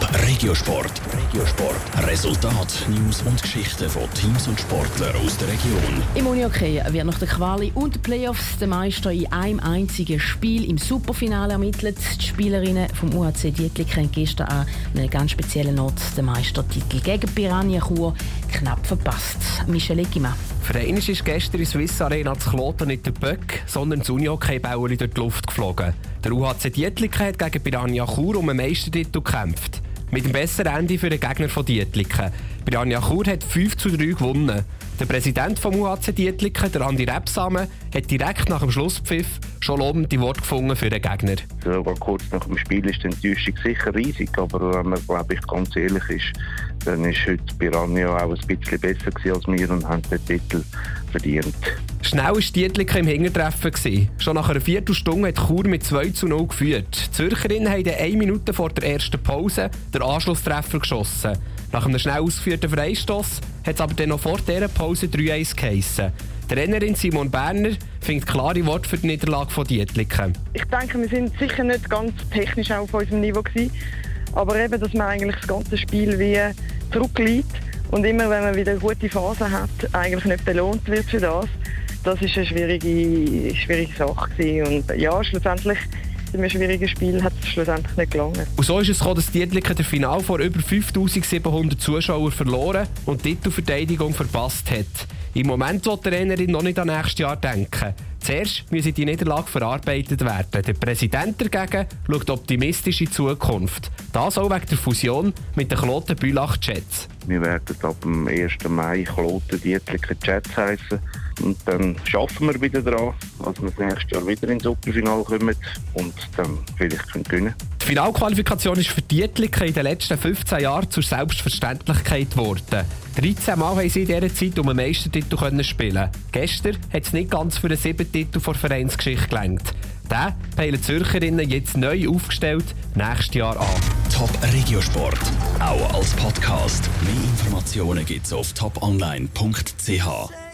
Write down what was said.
Top Regiosport. Regiosport. Resultat, News und Geschichten von Teams und Sportlern aus der Region. Im Unihockey wird nach der Quali und den Playoffs der Meister in einem einzigen Spiel im Superfinale ermittelt. Die Spielerinnen vom UHC Dietlik haben gestern an einem ganz speziellen Ort den Meistertitel gegen Piranha Chur knapp verpasst. Michel Eggimann. Für einen ist gestern in Swiss Arena zu Kloten nicht der Böck, sondern das Unihockey-Bäuerli durch die Luft geflogen. Der UHC Dietliken hat gegen Piranha Chur um einen Meistertitel gekämpft. Mit dem besseren Ende für den Gegner von Dietliken. Piranha Chur hat 5 zu 3 gewonnen. Der Präsident vom UHC Dietliken, der Andi Repsamen, hat direkt nach dem Schlusspfiff schon lobende Worte gefunden für den Gegner. Sogar kurz nach dem Spiel ist die Enttäuschung sicher riesig, aber wenn man, glaube ich, ganz ehrlich ist, dann ist heute Piranha auch ein bisschen besser als wir und haben den Titel verdient. Schnell war Dietliken im Hintertreffen. Schon nach einer Viertelstunde hat Chur mit 2 zu 0 geführt. Die Zürcherinnen haben eine Minute vor der ersten Pause den Anschlusstreffer geschossen. Nach einem schnell ausgeführten Freistoss hat es aber dann noch vor dieser Pause 3-1 geheissen. Trainerin Simon Berner findet klare Worte für die Niederlage von Dietliken. Ich denke, wir sind sicher nicht ganz technisch auf unserem Niveau gewesen, aber eben, dass man eigentlich das ganze Spiel wie zurückliegt und immer, wenn man wieder gute Phase hat, eigentlich nicht belohnt wird für das. Das ist eine schwierige, schwierige Sache gewesen. und ja, schlussendlich in einem schwierigen Spiel hat es schlussendlich nicht gelangen. Und so ist es gekommen, dass Dietliken der Final vor über 5700 Zuschauern verloren und die Titelverteidigung verpasst hat. Im Moment will der Trainerin noch nicht an nächstes Jahr denken. Zuerst müsse die Niederlage verarbeitet werden. Der Präsident dagegen schaut optimistisch in die Zukunft. Das auch wegen der Fusion mit den Kloten Bülach Jets. Wir werden ab dem 1. Mai Kloten Dietliken Jets heißen. Und dann schaffen wir wieder daran, dass wir das nächste Jahr wieder ins Superfinale kommen und dann vielleicht gewinnen können. Die Finalqualifikation ist für Dietliken in den letzten 15 Jahren zur Selbstverständlichkeit geworden. 13 Mal haben sie in dieser Zeit um einen Meistertitel spielen Gestern hat es nicht ganz für den siebten Titel vor Vereinsgeschichte gelangt. Den peilen Zürcherinnen jetzt neu aufgestellt nächstes Jahr an. Top Regiosport, auch als Podcast. Mehr Informationen gibt's auf toponline.ch.